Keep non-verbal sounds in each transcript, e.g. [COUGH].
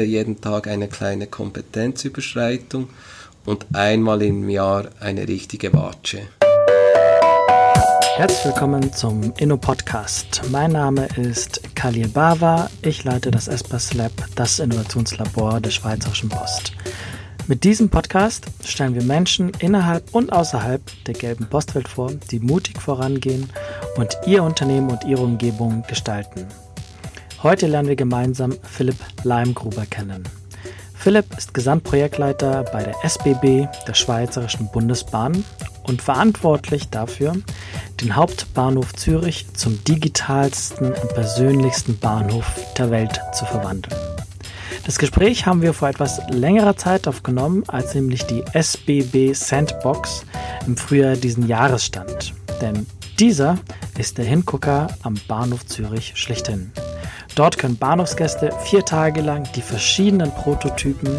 jeden Tag eine kleine Kompetenzüberschreitung und einmal im Jahr eine richtige Watsche. Herzlich willkommen zum Inno-Podcast. Mein Name ist Khalil Bava. Ich leite das Espas Lab, das Innovationslabor der Schweizerischen Post. Mit diesem Podcast stellen wir Menschen innerhalb und außerhalb der gelben Postwelt vor, die mutig vorangehen und ihr Unternehmen und ihre Umgebung gestalten. Heute lernen wir gemeinsam Philipp Leimgruber kennen. Philipp ist Gesamtprojektleiter bei der SBB, der Schweizerischen Bundesbahn, und verantwortlich dafür, den Hauptbahnhof Zürich zum digitalsten und persönlichsten Bahnhof der Welt zu verwandeln. Das Gespräch haben wir vor etwas längerer Zeit aufgenommen, als nämlich die SBB Sandbox im Frühjahr diesen Jahres stand. Denn dieser ist der Hingucker am Bahnhof Zürich schlechthin. Dort können Bahnhofsgäste vier Tage lang die verschiedenen Prototypen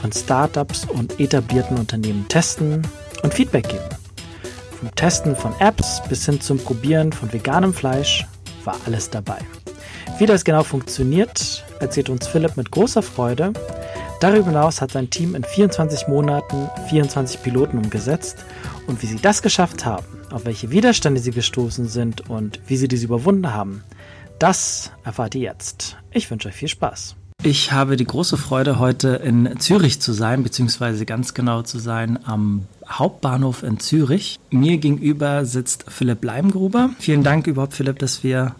von Startups und etablierten Unternehmen testen und Feedback geben. Vom Testen von Apps bis hin zum Probieren von veganem Fleisch war alles dabei. Wie das genau funktioniert, erzählt uns Philipp mit großer Freude. Darüber hinaus hat sein Team in 24 Monaten 24 Piloten umgesetzt und wie sie das geschafft haben, auf welche Widerstände sie gestoßen sind und wie sie diese überwunden haben, das erfahrt ihr jetzt. Ich wünsche euch viel Spaß. Ich habe die große Freude, heute in Zürich zu sein, beziehungsweise ganz genau zu sein am Hauptbahnhof in Zürich. Mir gegenüber sitzt Philipp Leimgruber. Vielen Dank überhaupt, Philipp, dass wir,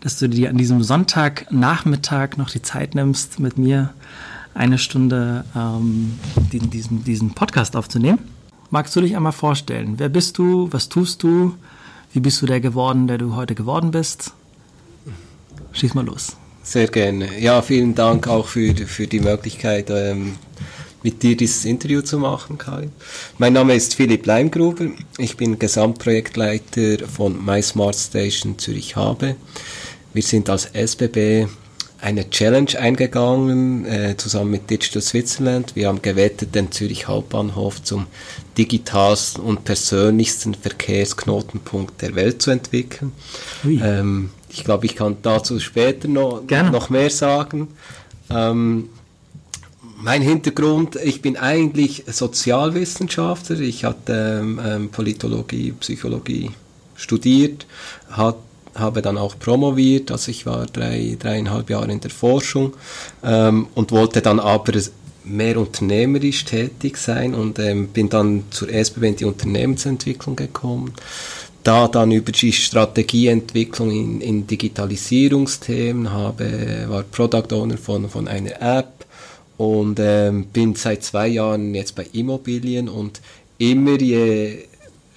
dass du dir an diesem Sonntagnachmittag noch die Zeit nimmst, mit mir eine Stunde ähm, diesen, diesen, diesen Podcast aufzunehmen. Magst du dich einmal vorstellen? Wer bist du? Was tust du? Wie bist du der geworden, der du heute geworden bist? Schieß mal los. Sehr gerne. Ja, vielen Dank auch für, für die Möglichkeit, ähm, mit dir dieses Interview zu machen, Kai. Mein Name ist Philipp Leimgruber. Ich bin Gesamtprojektleiter von My Smart Station Zürich Habe. Wir sind als SBB eine Challenge eingegangen, äh, zusammen mit Digital Switzerland. Wir haben gewettet, den Zürich Hauptbahnhof zum digitalsten und persönlichsten Verkehrsknotenpunkt der Welt zu entwickeln. Ähm, ich glaube, ich kann dazu später noch, noch mehr sagen. Ähm, mein Hintergrund, ich bin eigentlich Sozialwissenschaftler. Ich hatte ähm, ähm, Politologie, Psychologie studiert, hat, habe dann auch promoviert, also ich war drei, dreieinhalb Jahre in der Forschung ähm, und wollte dann aber mehr unternehmerisch tätig sein und ähm, bin dann zur SBB in die Unternehmensentwicklung gekommen da dann über die Strategieentwicklung in, in Digitalisierungsthemen habe, war Product Owner von, von einer App und ähm, bin seit zwei Jahren jetzt bei Immobilien und immer je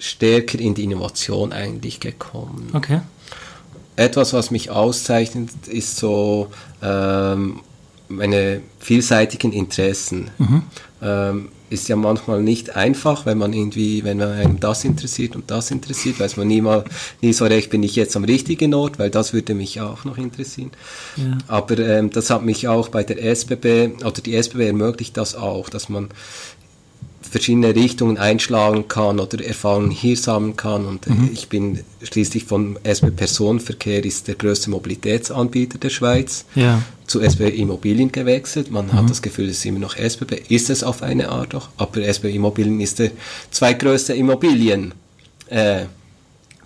stärker in die Innovation eigentlich gekommen. Okay. Etwas, was mich auszeichnet, ist so ähm, meine vielseitigen Interessen. Mhm. Ähm, ist ja manchmal nicht einfach, wenn man irgendwie, wenn man einem das interessiert und das interessiert, weiß man nie mal, nie so recht, bin ich jetzt am richtigen Ort, weil das würde mich auch noch interessieren. Ja. Aber ähm, das hat mich auch bei der SBB, oder die SBB ermöglicht das auch, dass man verschiedene Richtungen einschlagen kann oder Erfahrungen hier sammeln kann. Und äh, mhm. ich bin schließlich vom SB Personenverkehr ist der größte Mobilitätsanbieter der Schweiz ja. zu SB Immobilien gewechselt. Man mhm. hat das Gefühl, es ist immer noch SBB, ist es auf eine Art auch, aber SB Immobilien ist der zweitgrößte Immobilien. Äh,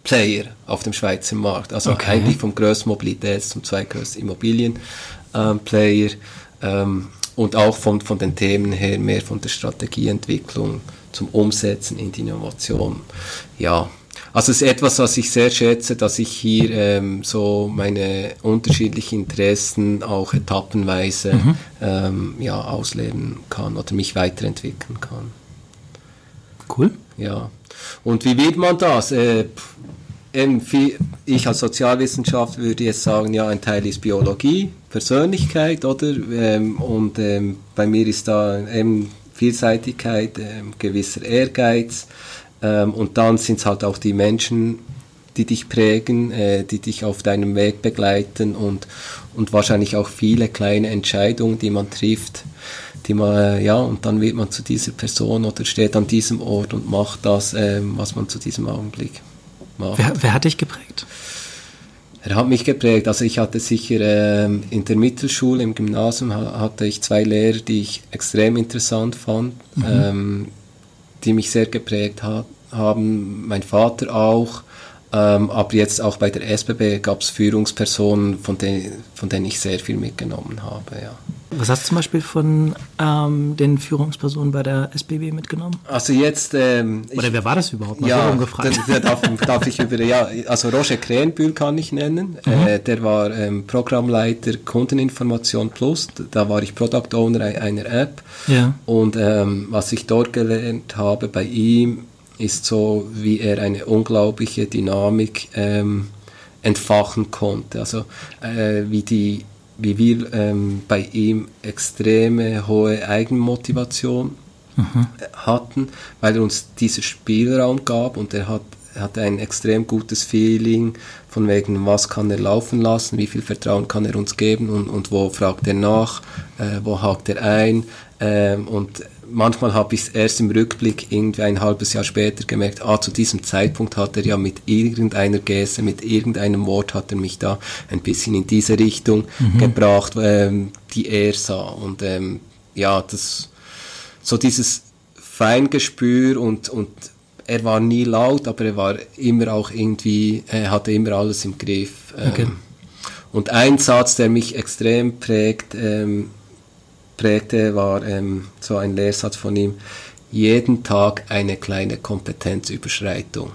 Player auf dem Schweizer Markt. Also okay. eigentlich vom größten Mobilitäts- zum zweitgrößten Immobilien-Player. Ähm, und auch von, von den Themen her mehr von der Strategieentwicklung zum Umsetzen in die Innovation. Ja, also es ist etwas, was ich sehr schätze, dass ich hier ähm, so meine unterschiedlichen Interessen auch etappenweise mhm. ähm, ja, ausleben kann oder mich weiterentwickeln kann. Cool. Ja. Und wie wird man das? Äh, ich als Sozialwissenschaft würde jetzt sagen, ja, ein Teil ist Biologie, Persönlichkeit, oder? Ähm, und ähm, bei mir ist da eben Vielseitigkeit, ähm, gewisser Ehrgeiz. Ähm, und dann sind es halt auch die Menschen, die dich prägen, äh, die dich auf deinem Weg begleiten und, und wahrscheinlich auch viele kleine Entscheidungen, die man trifft, die man, äh, ja, und dann wird man zu dieser Person oder steht an diesem Ort und macht das, äh, was man zu diesem Augenblick macht. Wer, wer hat dich geprägt? Er hat mich geprägt. Also ich hatte sicher ähm, in der Mittelschule, im Gymnasium hatte ich zwei Lehrer, die ich extrem interessant fand, mhm. ähm, die mich sehr geprägt hat, haben. Mein Vater auch. Ähm, aber jetzt auch bei der SBB gab es Führungspersonen, von, de von denen ich sehr viel mitgenommen habe. Ja. Was hast du zum Beispiel von ähm, den Führungspersonen bei der SBB mitgenommen? Also jetzt... Ähm, Oder wer war das überhaupt? Mal ja, gefragt. Da, darf, darf, ich über... Ja, also Roger Krähenbühl kann ich nennen. Mhm. Äh, der war ähm, Programmleiter Kundeninformation Plus. Da war ich Product Owner einer App. Ja. Und ähm, was ich dort gelernt habe bei ihm, ist so, wie er eine unglaubliche Dynamik ähm, entfachen konnte. Also äh, wie die wie wir ähm, bei ihm extreme hohe Eigenmotivation mhm. hatten, weil er uns diesen Spielraum gab und er hat hatte ein extrem gutes Feeling von wegen, was kann er laufen lassen, wie viel Vertrauen kann er uns geben und, und wo fragt er nach, äh, wo hakt er ein. Ähm, und manchmal habe ich es erst im Rückblick irgendwie ein halbes Jahr später gemerkt, ah, zu diesem Zeitpunkt hat er ja mit irgendeiner Geste, mit irgendeinem Wort hat er mich da ein bisschen in diese Richtung mhm. gebracht, ähm, die er sah. Und ähm, ja, das so dieses Feingespür und, und er war nie laut, aber er war immer auch irgendwie, er hatte immer alles im Griff. Ähm, okay. Und ein Satz, der mich extrem prägt, ähm, prägte, war ähm, so ein Lehrsatz von ihm, jeden Tag eine kleine Kompetenzüberschreitung.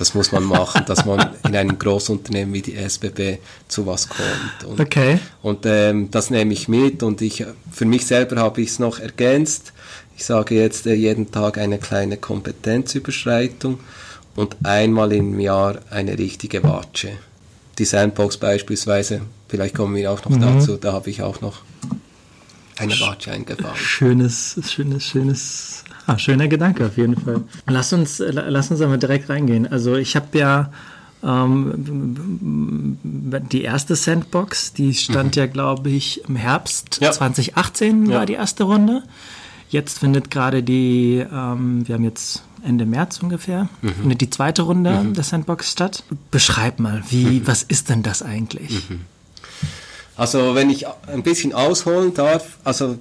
Das muss man machen, dass man in einem Großunternehmen wie die SBB zu was kommt. Und, okay. Und ähm, das nehme ich mit und ich, für mich selber habe ich es noch ergänzt. Ich sage jetzt äh, jeden Tag eine kleine Kompetenzüberschreitung und einmal im Jahr eine richtige Watsche. Die Sandbox beispielsweise, vielleicht kommen wir auch noch mhm. dazu, da habe ich auch noch eine Watsche eingebaut. Schönes, schönes, schönes, ah, schöner Gedanke auf jeden Fall. Lass uns, lass uns einmal direkt reingehen. Also ich habe ja ähm, die erste Sandbox, die stand mhm. ja, glaube ich, im Herbst ja. 2018 ja. war die erste Runde. Jetzt findet gerade die, ähm, wir haben jetzt Ende März ungefähr, mhm. findet die zweite Runde mhm. der Sandbox statt. Beschreib mal, wie, mhm. was ist denn das eigentlich? Also wenn ich ein bisschen ausholen darf, also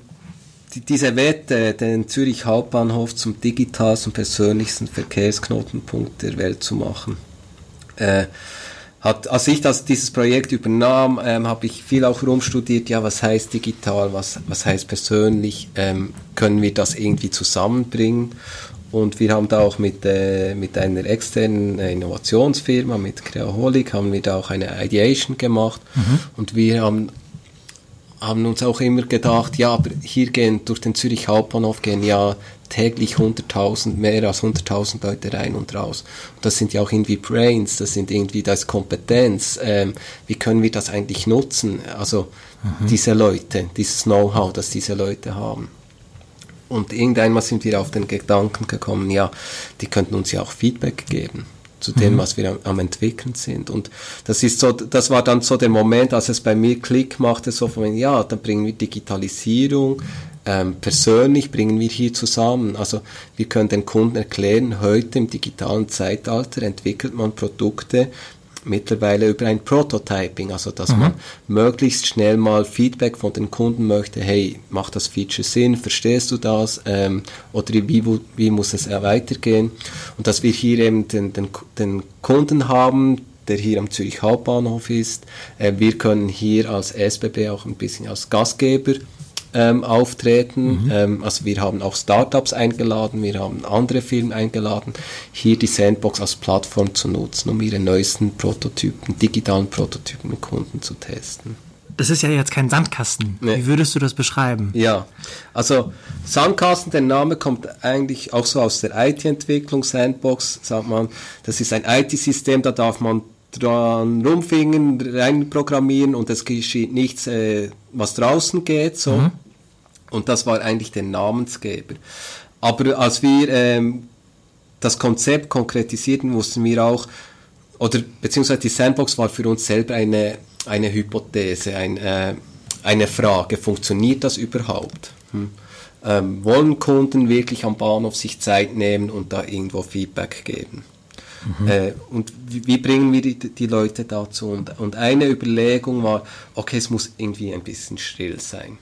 die, diese Wette, den Zürich Hauptbahnhof zum digitalsten, persönlichsten Verkehrsknotenpunkt der Welt zu machen, äh, hat, als ich das, dieses Projekt übernahm, ähm, habe ich viel auch rumstudiert, ja, was heißt digital, was, was heißt persönlich, ähm, können wir das irgendwie zusammenbringen? Und wir haben da auch mit, äh, mit einer externen Innovationsfirma, mit Creaholic, haben wir da auch eine Ideation gemacht. Mhm. Und wir haben, haben uns auch immer gedacht, ja, aber hier gehen durch den Zürich Hauptbahnhof gehen ja täglich 100.000, mehr als 100.000 Leute rein und raus. Und das sind ja auch irgendwie Brains, das sind irgendwie, das Kompetenz. Ähm, wie können wir das eigentlich nutzen? Also mhm. diese Leute, dieses Know-how, das diese Leute haben. Und irgendeinmal sind wir auf den Gedanken gekommen, ja, die könnten uns ja auch Feedback geben zu dem, mhm. was wir am, am, entwickeln sind. Und das ist so, das war dann so der Moment, als es bei mir Klick machte, so von, ja, dann bringen wir Digitalisierung, ähm, persönlich bringen wir hier zusammen. Also wir können den Kunden erklären, heute im digitalen Zeitalter entwickelt man Produkte, mittlerweile über ein Prototyping, also dass mhm. man möglichst schnell mal Feedback von den Kunden möchte, hey, macht das Feature Sinn, verstehst du das ähm, oder wie, wie muss es weitergehen und dass wir hier eben den, den, den Kunden haben, der hier am Zürich Hauptbahnhof ist. Äh, wir können hier als SBB auch ein bisschen als Gastgeber ähm, auftreten. Mhm. Ähm, also wir haben auch Startups eingeladen, wir haben andere Firmen eingeladen, hier die Sandbox als Plattform zu nutzen, um ihre neuesten Prototypen, digitalen Prototypen mit Kunden zu testen. Das ist ja jetzt kein Sandkasten. Nee. Wie würdest du das beschreiben? Ja, also Sandkasten, der Name kommt eigentlich auch so aus der IT-Entwicklung, Sandbox, sagt man. Das ist ein IT-System, da darf man dran rumfingen, reinprogrammieren und es geschieht nichts, äh, was draußen geht. So. Mhm. Und das war eigentlich der Namensgeber. Aber als wir ähm, das Konzept konkretisierten, wussten wir auch, oder beziehungsweise die Sandbox war für uns selber eine, eine Hypothese, ein, äh, eine Frage, funktioniert das überhaupt? Hm? Ähm, wollen Kunden wirklich am Bahnhof sich Zeit nehmen und da irgendwo Feedback geben? Mhm. Äh, und wie, wie, bringen wir die, die Leute dazu? Und, und eine Überlegung war, okay, es muss irgendwie ein bisschen still sein.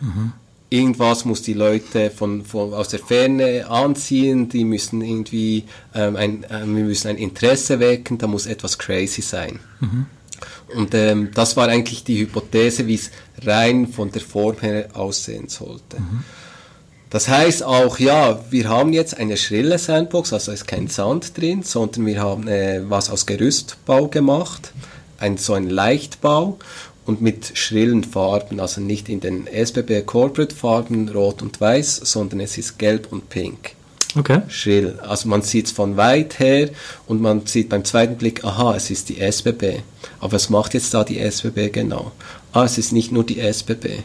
Mhm irgendwas muss die Leute von, von aus der Ferne anziehen, die müssen irgendwie ähm, ein, äh, wir müssen ein Interesse wecken, da muss etwas crazy sein. Mhm. Und ähm, das war eigentlich die Hypothese, wie es rein von der Form her aussehen sollte. Mhm. Das heißt auch, ja, wir haben jetzt eine schrille Sandbox, also ist kein Sand drin, sondern wir haben äh, was aus Gerüstbau gemacht, ein, so ein Leichtbau und mit schrillen Farben, also nicht in den SBB Corporate Farben rot und weiß, sondern es ist gelb und pink. Okay. Schrill. Also man sieht es von weit her und man sieht beim zweiten Blick, aha, es ist die SBB. Aber was macht jetzt da die SBB genau? Ah, es ist nicht nur die SBB.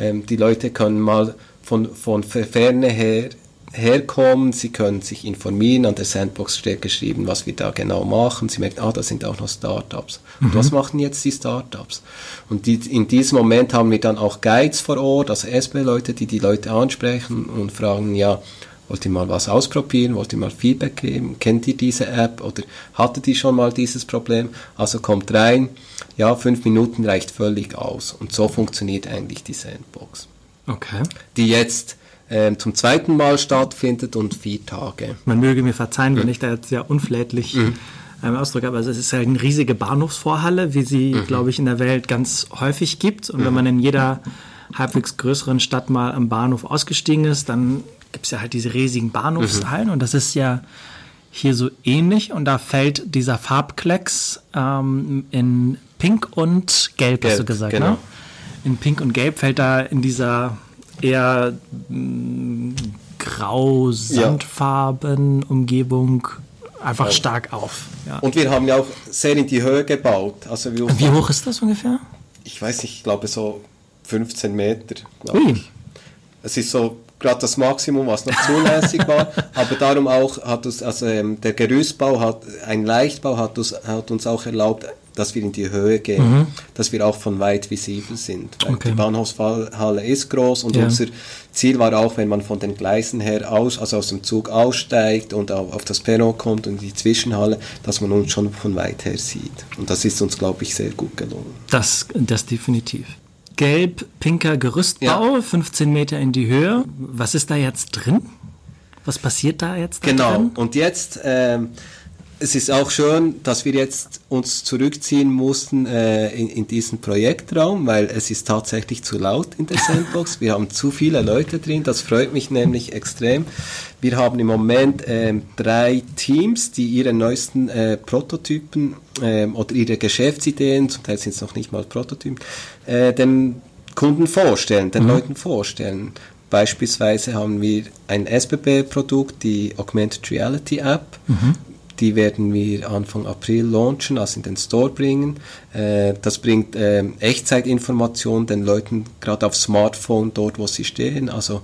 Ähm, die Leute können mal von, von Ferne her herkommen, sie können sich informieren, an der Sandbox steht geschrieben, was wir da genau machen, sie merken, ah, da sind auch noch Startups. Und mhm. was machen jetzt die Startups? Und die, in diesem Moment haben wir dann auch Guides vor Ort, also SB-Leute, die die Leute ansprechen und fragen, ja, wollt ihr mal was ausprobieren, wollt ihr mal Feedback geben, kennt ihr diese App oder hattet ihr schon mal dieses Problem? Also kommt rein, ja, fünf Minuten reicht völlig aus. Und so funktioniert eigentlich die Sandbox. Okay. Die jetzt ähm, zum zweiten Mal stattfindet und vier Tage. Man möge mir verzeihen, mhm. wenn ich da jetzt ja unflätlich mhm. ähm, ausdrücke, aber es ist ja eine riesige Bahnhofsvorhalle, wie sie, mhm. glaube ich, in der Welt ganz häufig gibt. Und wenn mhm. man in jeder halbwegs größeren Stadt mal am Bahnhof ausgestiegen ist, dann gibt es ja halt diese riesigen Bahnhofshallen mhm. und das ist ja hier so ähnlich und da fällt dieser Farbklecks ähm, in Pink und Gelb, Gelb hast du gesagt, genau. ne? In Pink und Gelb fällt da in dieser eher mh, mm, grau, sandfarben Umgebung einfach ja. stark auf. Ja. Und wir haben ja auch sehr in die Höhe gebaut. Also wie, wie hoch ist das ungefähr? Ich weiß nicht, ich glaube so 15 Meter. Ui. Es ist so gerade das Maximum, was noch zulässig war. [LAUGHS] Aber darum auch hat uns, also ähm, der Gerüstbau hat, ein Leichtbau hat uns, hat uns auch erlaubt, dass wir in die Höhe gehen, mhm. dass wir auch von weit visibel sind. Okay. Die Bahnhofshalle ist groß und ja. unser Ziel war auch, wenn man von den Gleisen her aus, also aus dem Zug aussteigt und auf, auf das Perron kommt und in die Zwischenhalle, dass man uns schon von weit her sieht. Und das ist uns, glaube ich, sehr gut gelungen. Das, das definitiv gelb-pinker Gerüstbau, ja. 15 Meter in die Höhe. Was ist da jetzt drin? Was passiert da jetzt? Da genau, drin? und jetzt ähm, es ist auch schön, dass wir jetzt uns zurückziehen mussten äh, in, in diesen Projektraum, weil es ist tatsächlich zu laut in der Sandbox. Wir haben zu viele Leute drin, das freut mich nämlich extrem. Wir haben im Moment äh, drei Teams, die ihre neuesten äh, Prototypen äh, oder ihre Geschäftsideen, zum Teil sind es noch nicht mal Prototypen, äh, den Kunden vorstellen, den mhm. Leuten vorstellen. Beispielsweise haben wir ein SBB-Produkt, die Augmented Reality App. Mhm die werden wir Anfang April launchen, also in den Store bringen. Äh, das bringt äh, Echtzeitinformationen den Leuten gerade auf Smartphone dort, wo sie stehen. Also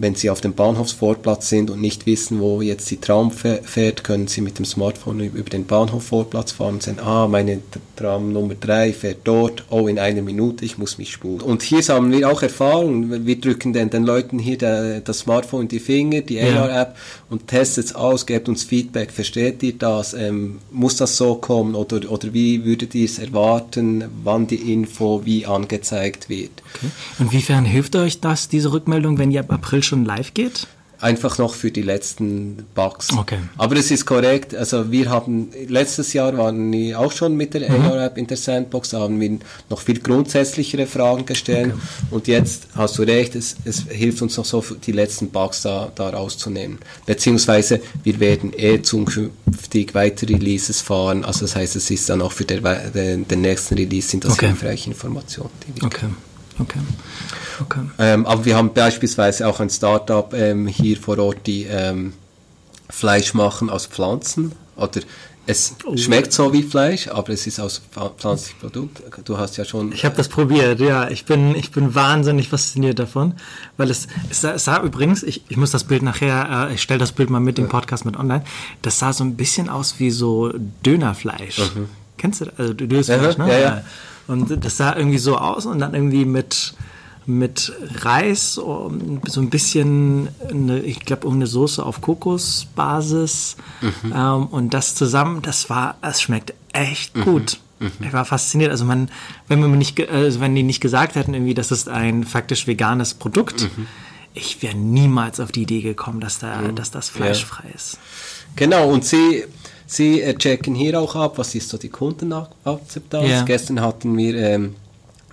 wenn Sie auf dem Bahnhofsvorplatz sind und nicht wissen, wo jetzt die Tram fährt, können Sie mit dem Smartphone über den Bahnhofsvorplatz fahren und sagen, ah, meine Tram Nummer 3 fährt dort, oh, in einer Minute, ich muss mich spulen. Und hier haben wir auch Erfahrung, wir drücken den, den Leuten hier der, das Smartphone in die Finger, die ja. AR-App und testet es aus, gebt uns Feedback, versteht ihr das, ähm, muss das so kommen oder, oder wie würdet ihr es erwarten, wann die Info wie angezeigt wird. Okay. Inwiefern hilft euch das, diese Rückmeldung, wenn ihr ab April schon live geht? Einfach noch für die letzten Bugs. Okay. Aber es ist korrekt. Also wir haben letztes Jahr waren wir auch schon mit der mhm. AR-App in der Sandbox, da haben wir noch viel grundsätzlichere Fragen gestellt. Okay. Und jetzt hast du recht, es, es hilft uns noch so, die letzten Bugs da, da rauszunehmen. Beziehungsweise wir werden eh zukünftig weitere Releases fahren. Also das heißt, es ist dann auch für der, den, den nächsten Release sind das okay. hilfreiche Informationen. Die wir okay. Okay. Ähm, aber wir haben beispielsweise auch ein Startup ähm, hier vor Ort, die ähm, Fleisch machen aus Pflanzen oder es oh. schmeckt so wie Fleisch, aber es ist aus pflanzlichem Produkt. Du hast ja schon. Ich habe das probiert, ja. Ich bin, ich bin wahnsinnig fasziniert davon, weil es, es, sah, es sah übrigens, ich, ich muss das Bild nachher, äh, ich stelle das Bild mal mit dem Podcast mit online. Das sah so ein bisschen aus wie so Dönerfleisch. Mhm. Kennst du das? Also Dönerfleisch, ja, ne? Ja, ja. Und das sah irgendwie so aus und dann irgendwie mit mit Reis, so ein bisschen, eine, ich glaube, irgendeine Soße auf Kokosbasis. Mhm. Ähm, und das zusammen, das war, es schmeckt echt mhm. gut. Mhm. Ich war fasziniert. Also man, wenn man nicht, also wenn die nicht gesagt hätten, irgendwie, das ist ein faktisch veganes Produkt, mhm. ich wäre niemals auf die Idee gekommen, dass da, mhm. dass das fleischfrei ja. ist. Genau, und sie, sie äh, checken hier auch ab, was ist so die Kundenakzeptanz. Ja. Gestern hatten wir ähm,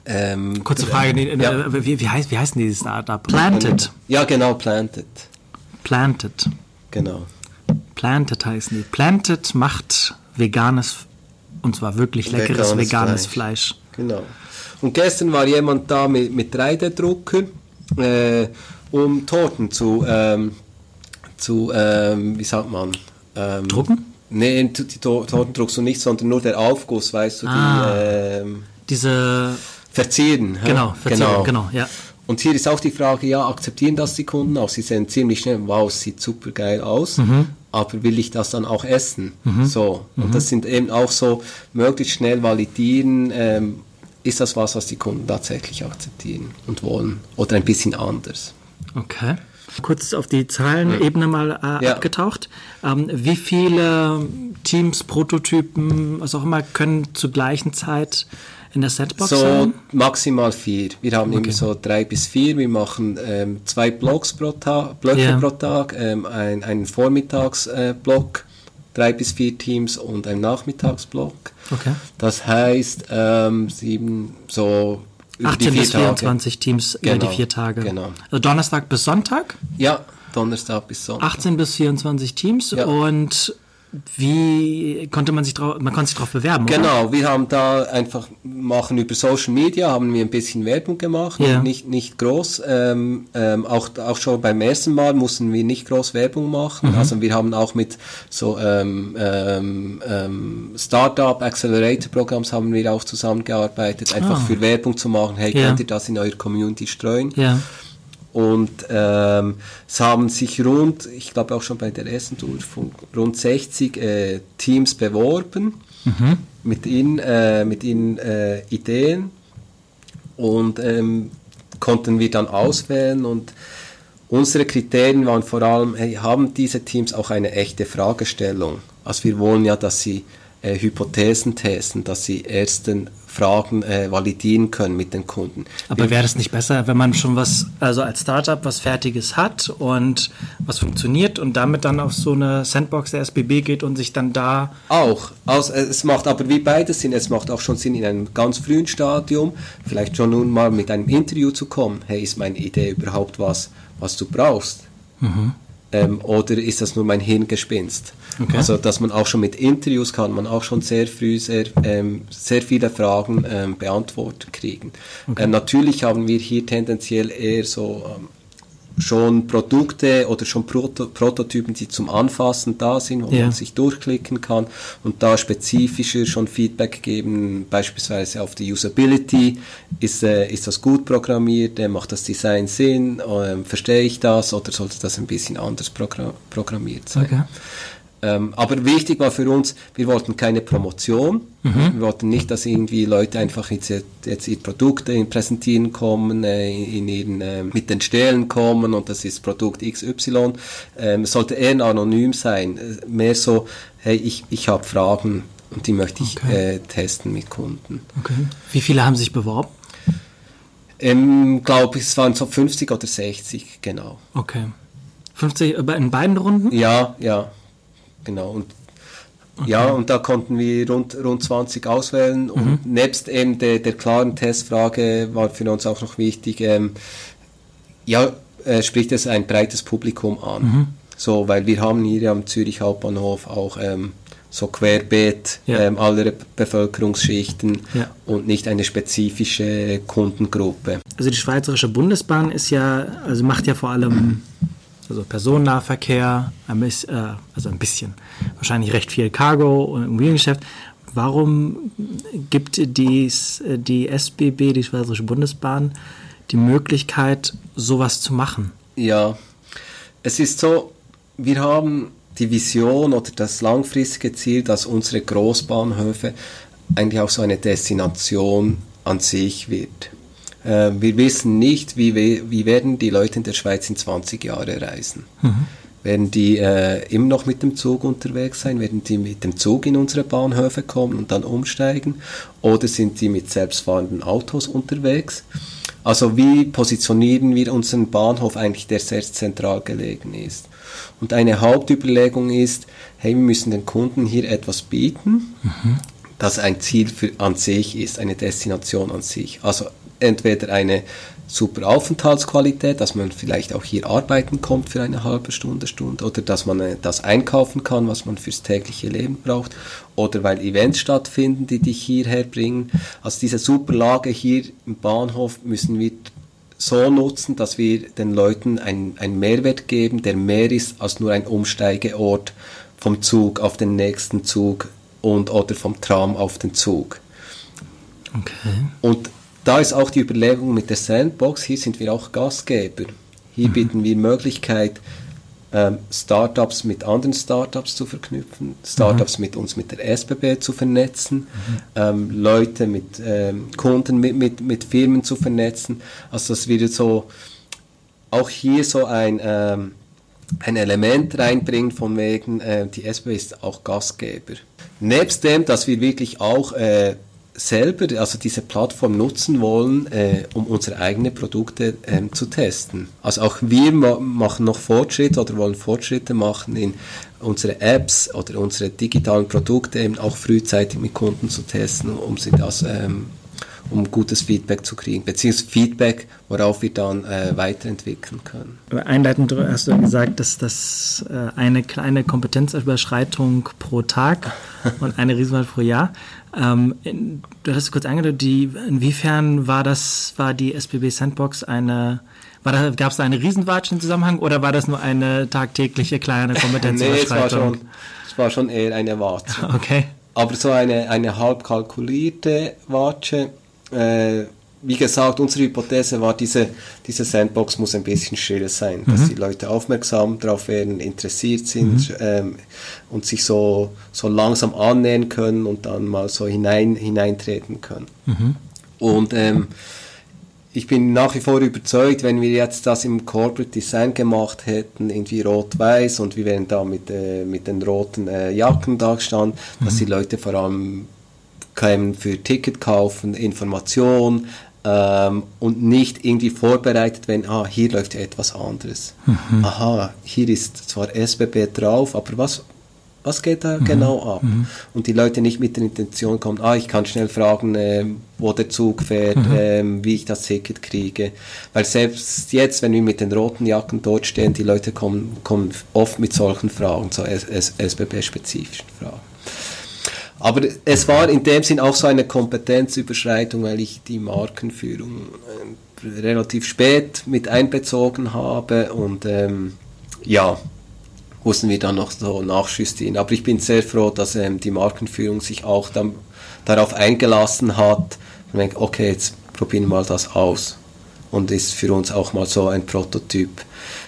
ähm, Kurze Frage, äh, ja. wie, wie, heißt, wie heißt dieses Startup? Planted. Ja, genau, Planted. Planted. Genau. Planted heißen die. Planted macht veganes, und zwar wirklich leckeres veganes, veganes Fleisch. Fleisch. Genau. Und gestern war jemand da mit, mit 3D-Drucker, äh, um Torten zu, ähm, zu ähm, wie sagt man? Ähm, Drucken? Nee, die Torten druckst du nicht, sondern nur der Aufguss, weißt du, ah, die, ähm, diese verzieren. Genau, verzieren, genau, genau, ja. Und hier ist auch die Frage, ja, akzeptieren das die Kunden auch? Sie sehen ziemlich schnell, wow, sieht super geil aus, mhm. aber will ich das dann auch essen? Mhm. So. Und mhm. das sind eben auch so, möglichst schnell validieren, ähm, ist das was, was die Kunden tatsächlich akzeptieren und wollen? Oder ein bisschen anders? Okay. Kurz auf die Zahlenebene mal äh, ja. abgetaucht. Ähm, wie viele Teams, Prototypen, was auch immer, können zur gleichen Zeit in der Setbox so sein? maximal vier. Wir haben okay. immer so drei bis vier. Wir machen ähm, zwei Blocks pro Tag, Blöcke yeah. pro Tag, ähm, ein, einen Vormittagsblock, äh, drei bis vier Teams und ein Nachmittagsblock. Okay. Das heißt ähm, sieben so 18 bis 24 Tage. Teams genau. über die vier Tage. Genau. Also Donnerstag bis Sonntag? Ja, Donnerstag bis Sonntag. 18 bis 24 Teams ja. und wie konnte man sich drauf, man konnte sich darauf bewerben? Genau, oder? wir haben da einfach machen über Social Media haben wir ein bisschen Werbung gemacht, ja. nicht nicht groß. Ähm, ähm, auch auch schon beim ersten Mal mussten wir nicht groß Werbung machen. Mhm. Also wir haben auch mit so ähm, ähm, ähm Startup Accelerator Programms haben wir auch zusammengearbeitet, einfach ah. für Werbung zu machen. Hey, ja. könnt ihr das in eurer Community streuen? Ja. Und ähm, es haben sich rund, ich glaube auch schon bei der ersten Tour, rund 60 äh, Teams beworben mhm. mit ihnen, äh, mit ihnen äh, Ideen und ähm, konnten wir dann auswählen und unsere Kriterien waren vor allem, hey, haben diese Teams auch eine echte Fragestellung? Also wir wollen ja, dass sie äh, Hypothesen testen, dass sie ersten Fragen äh, validieren können mit den Kunden. Aber wäre es nicht besser, wenn man schon was, also als Startup was Fertiges hat und was funktioniert und damit dann auf so eine Sandbox der SBB geht und sich dann da... Auch. Also, es macht aber wie beides Sinn. Es macht auch schon Sinn, in einem ganz frühen Stadium vielleicht schon nun mal mit einem Interview zu kommen. Hey, ist meine Idee überhaupt was, was du brauchst? Mhm. Ähm, oder ist das nur mein Hirngespinst? Okay. Also, dass man auch schon mit Interviews kann man auch schon sehr früh sehr, ähm, sehr viele Fragen ähm, beantwortet kriegen. Okay. Ähm, natürlich haben wir hier tendenziell eher so ähm, schon Produkte oder schon Proto Prototypen, die zum Anfassen da sind, wo ja. man sich durchklicken kann und da spezifischer schon Feedback geben, beispielsweise auf die Usability. Ist, äh, ist das gut programmiert? Äh, macht das Design Sinn? Äh, verstehe ich das? Oder sollte das ein bisschen anders program programmiert sein? Okay. Ähm, aber wichtig war für uns, wir wollten keine Promotion. Mhm. Wir wollten nicht, dass irgendwie Leute einfach jetzt, jetzt ihr Produkt präsentieren kommen, äh, in ihren, äh, mit den Stellen kommen und das ist Produkt XY. Ähm, es sollte eher anonym sein. Äh, mehr so, hey, ich, ich habe Fragen und die möchte ich okay. äh, testen mit Kunden. Okay. Wie viele haben sich beworben? Ähm, glaube es waren so 50 oder 60, genau. Okay. 50 in beiden Runden? Ja, ja. Genau. Und Okay. Ja, und da konnten wir rund, rund 20 auswählen. Mhm. Und nebst eben der, der klaren Testfrage war für uns auch noch wichtig, ähm, ja, äh, spricht es ein breites Publikum an. Mhm. So, weil wir haben hier am Zürich Hauptbahnhof auch ähm, so querbeet ja. ähm, aller Bevölkerungsschichten ja. und nicht eine spezifische Kundengruppe. Also die Schweizerische Bundesbahn ist ja, also macht ja vor allem also Personennahverkehr, ein bisschen, äh, also ein bisschen, wahrscheinlich recht viel Cargo und Immobiliengeschäft. Warum gibt dies, die SBB, die Schweizerische Bundesbahn, die Möglichkeit, sowas zu machen? Ja, es ist so, wir haben die Vision oder das langfristige Ziel, dass unsere Großbahnhöfe eigentlich auch so eine Destination an sich wird. Äh, wir wissen nicht, wie, wie werden die Leute in der Schweiz in 20 Jahren reisen. Mhm. Werden die äh, immer noch mit dem Zug unterwegs sein? Werden die mit dem Zug in unsere Bahnhöfe kommen und dann umsteigen? Oder sind die mit selbstfahrenden Autos unterwegs? Also wie positionieren wir unseren Bahnhof eigentlich, der sehr zentral gelegen ist? Und eine Hauptüberlegung ist, hey, wir müssen den Kunden hier etwas bieten, mhm. das ein Ziel für, an sich ist, eine Destination an sich. Also entweder eine super Aufenthaltsqualität, dass man vielleicht auch hier arbeiten kommt für eine halbe Stunde, Stunde oder dass man äh, das einkaufen kann, was man fürs tägliche Leben braucht oder weil Events stattfinden, die dich hierher bringen. Also diese super Lage hier im Bahnhof müssen wir so nutzen, dass wir den Leuten einen, einen Mehrwert geben, der mehr ist als nur ein Umsteigeort vom Zug auf den nächsten Zug und oder vom Tram auf den Zug. Okay. Und da ist auch die Überlegung mit der Sandbox, hier sind wir auch Gastgeber. Hier mhm. bieten wir Möglichkeit, ähm, Startups mit anderen Startups zu verknüpfen, Startups mhm. mit uns mit der SBB zu vernetzen, mhm. ähm, Leute mit ähm, Kunden, mit, mit, mit Firmen zu vernetzen. Also dass wir so auch hier so ein, ähm, ein Element reinbringen von wegen, äh, die SBB ist auch Gastgeber. Nebst dem, dass wir wirklich auch äh, selber, also diese Plattform nutzen wollen, äh, um unsere eigenen Produkte ähm, zu testen. Also auch wir ma machen noch Fortschritte oder wollen Fortschritte machen in unsere Apps oder unsere digitalen Produkte eben auch frühzeitig mit Kunden zu testen, um sie das ähm, um gutes Feedback zu kriegen, beziehungsweise Feedback, worauf wir dann äh, weiterentwickeln können. Einleitend hast du gesagt, dass das äh, eine kleine Kompetenzüberschreitung pro Tag [LAUGHS] und eine Riesenwahl pro Jahr. Ähm, in, du hast kurz angedeutet, die, inwiefern war das, war die SBB Sandbox eine gab es da eine Riesenwatsch im Zusammenhang oder war das nur eine tagtägliche kleine Kompetenzüberschreitung? [LAUGHS] nee, es war schon, es war schon eher eine Watsche. [LAUGHS] Okay. Aber so eine, eine halb kalkulierte Watsche, äh, wie gesagt, unsere Hypothese war, diese, diese Sandbox muss ein bisschen schneller sein, mhm. dass die Leute aufmerksam darauf werden, interessiert sind mhm. ähm, und sich so, so langsam annähern können und dann mal so hinein, hineintreten können. Mhm. Und ähm, ich bin nach wie vor überzeugt, wenn wir jetzt das im Corporate Design gemacht hätten, irgendwie rot-weiß und wir wären da mit, äh, mit den roten äh, Jacken da gestanden, dass mhm. die Leute vor allem kämen für Ticket kaufen, Information ähm, und nicht irgendwie vorbereitet, wenn, ah, hier läuft ja etwas anderes. Mhm. Aha, hier ist zwar SBB drauf, aber was, was geht da mhm. genau ab? Mhm. Und die Leute nicht mit der Intention kommen, ah, ich kann schnell fragen, äh, wo der Zug fährt, äh, wie ich das Ticket kriege. Weil selbst jetzt, wenn wir mit den roten Jacken dort stehen, die Leute kommen, kommen oft mit solchen Fragen, so SBB-spezifischen Fragen. Aber es war in dem Sinn auch so eine Kompetenzüberschreitung, weil ich die Markenführung äh, relativ spät mit einbezogen habe und ähm, ja, mussten wir dann noch so nachjustieren. Aber ich bin sehr froh, dass ähm, die Markenführung sich auch dann darauf eingelassen hat. Und denke, okay, jetzt probieren wir mal das aus. Und ist für uns auch mal so ein Prototyp